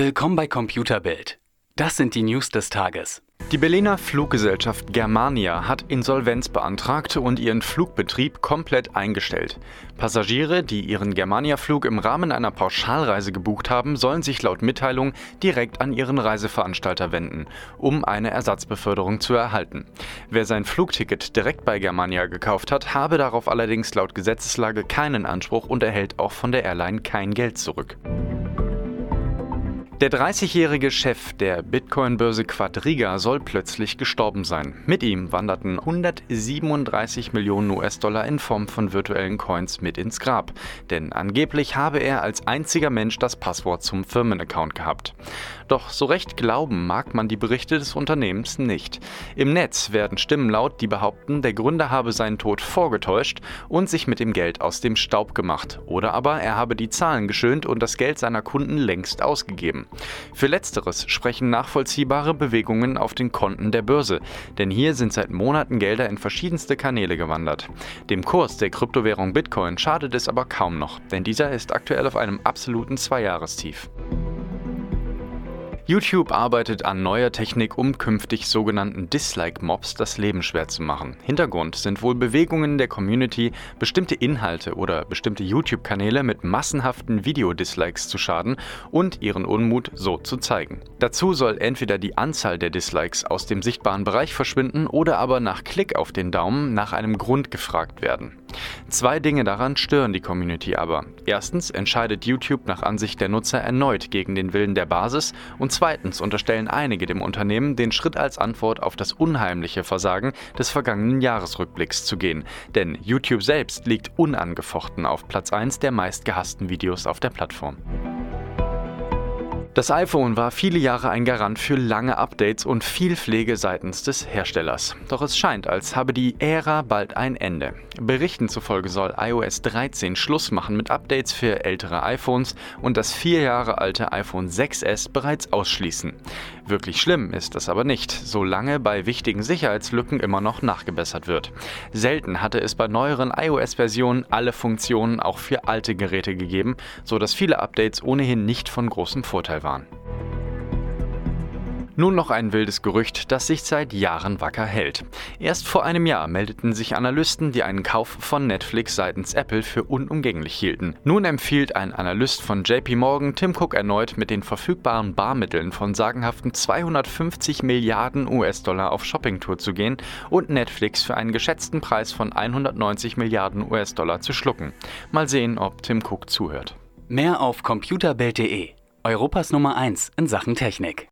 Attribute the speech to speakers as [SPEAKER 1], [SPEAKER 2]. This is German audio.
[SPEAKER 1] Willkommen bei Computerbild. Das sind die News des Tages.
[SPEAKER 2] Die Berliner Fluggesellschaft Germania hat Insolvenz beantragt und ihren Flugbetrieb komplett eingestellt. Passagiere, die ihren Germania-Flug im Rahmen einer Pauschalreise gebucht haben, sollen sich laut Mitteilung direkt an ihren Reiseveranstalter wenden, um eine Ersatzbeförderung zu erhalten. Wer sein Flugticket direkt bei Germania gekauft hat, habe darauf allerdings laut Gesetzeslage keinen Anspruch und erhält auch von der Airline kein Geld zurück. Der 30-jährige Chef der Bitcoin-Börse Quadriga soll plötzlich gestorben sein. Mit ihm wanderten 137 Millionen US-Dollar in Form von virtuellen Coins mit ins Grab. Denn angeblich habe er als einziger Mensch das Passwort zum Firmenaccount gehabt. Doch so recht glauben mag man die Berichte des Unternehmens nicht. Im Netz werden Stimmen laut, die behaupten, der Gründer habe seinen Tod vorgetäuscht und sich mit dem Geld aus dem Staub gemacht. Oder aber er habe die Zahlen geschönt und das Geld seiner Kunden längst ausgegeben. Für letzteres sprechen nachvollziehbare Bewegungen auf den Konten der Börse, denn hier sind seit Monaten Gelder in verschiedenste Kanäle gewandert. Dem Kurs der Kryptowährung Bitcoin schadet es aber kaum noch, denn dieser ist aktuell auf einem absoluten Zweijahrestief. YouTube arbeitet an neuer Technik, um künftig sogenannten Dislike-Mobs das Leben schwer zu machen. Hintergrund sind wohl Bewegungen der Community, bestimmte Inhalte oder bestimmte YouTube-Kanäle mit massenhaften Video-Dislikes zu schaden und ihren Unmut so zu zeigen. Dazu soll entweder die Anzahl der Dislikes aus dem sichtbaren Bereich verschwinden oder aber nach Klick auf den Daumen nach einem Grund gefragt werden. Zwei Dinge daran stören die Community aber. Erstens entscheidet YouTube nach Ansicht der Nutzer erneut gegen den Willen der Basis und zweitens unterstellen einige dem Unternehmen, den Schritt als Antwort auf das unheimliche Versagen des vergangenen Jahresrückblicks zu gehen. Denn YouTube selbst liegt unangefochten auf Platz 1 der meistgehassten Videos auf der Plattform. Das iPhone war viele Jahre ein Garant für lange Updates und viel Pflege seitens des Herstellers. Doch es scheint, als habe die Ära bald ein Ende. Berichten zufolge soll iOS 13 Schluss machen mit Updates für ältere iPhones und das vier Jahre alte iPhone 6S bereits ausschließen. Wirklich schlimm ist das aber nicht, solange bei wichtigen Sicherheitslücken immer noch nachgebessert wird. Selten hatte es bei neueren iOS-Versionen alle Funktionen auch für alte Geräte gegeben, so dass viele Updates ohnehin nicht von großem Vorteil waren waren. Nun noch ein wildes Gerücht, das sich seit Jahren wacker hält. Erst vor einem Jahr meldeten sich Analysten, die einen Kauf von Netflix seitens Apple für unumgänglich hielten. Nun empfiehlt ein Analyst von JP Morgan Tim Cook erneut mit den verfügbaren Barmitteln von sagenhaften 250 Milliarden US-Dollar auf Shoppingtour zu gehen und Netflix für einen geschätzten Preis von 190 Milliarden US-Dollar zu schlucken. Mal sehen, ob Tim Cook zuhört.
[SPEAKER 1] Mehr auf computerbild.de Europas Nummer 1 in Sachen Technik.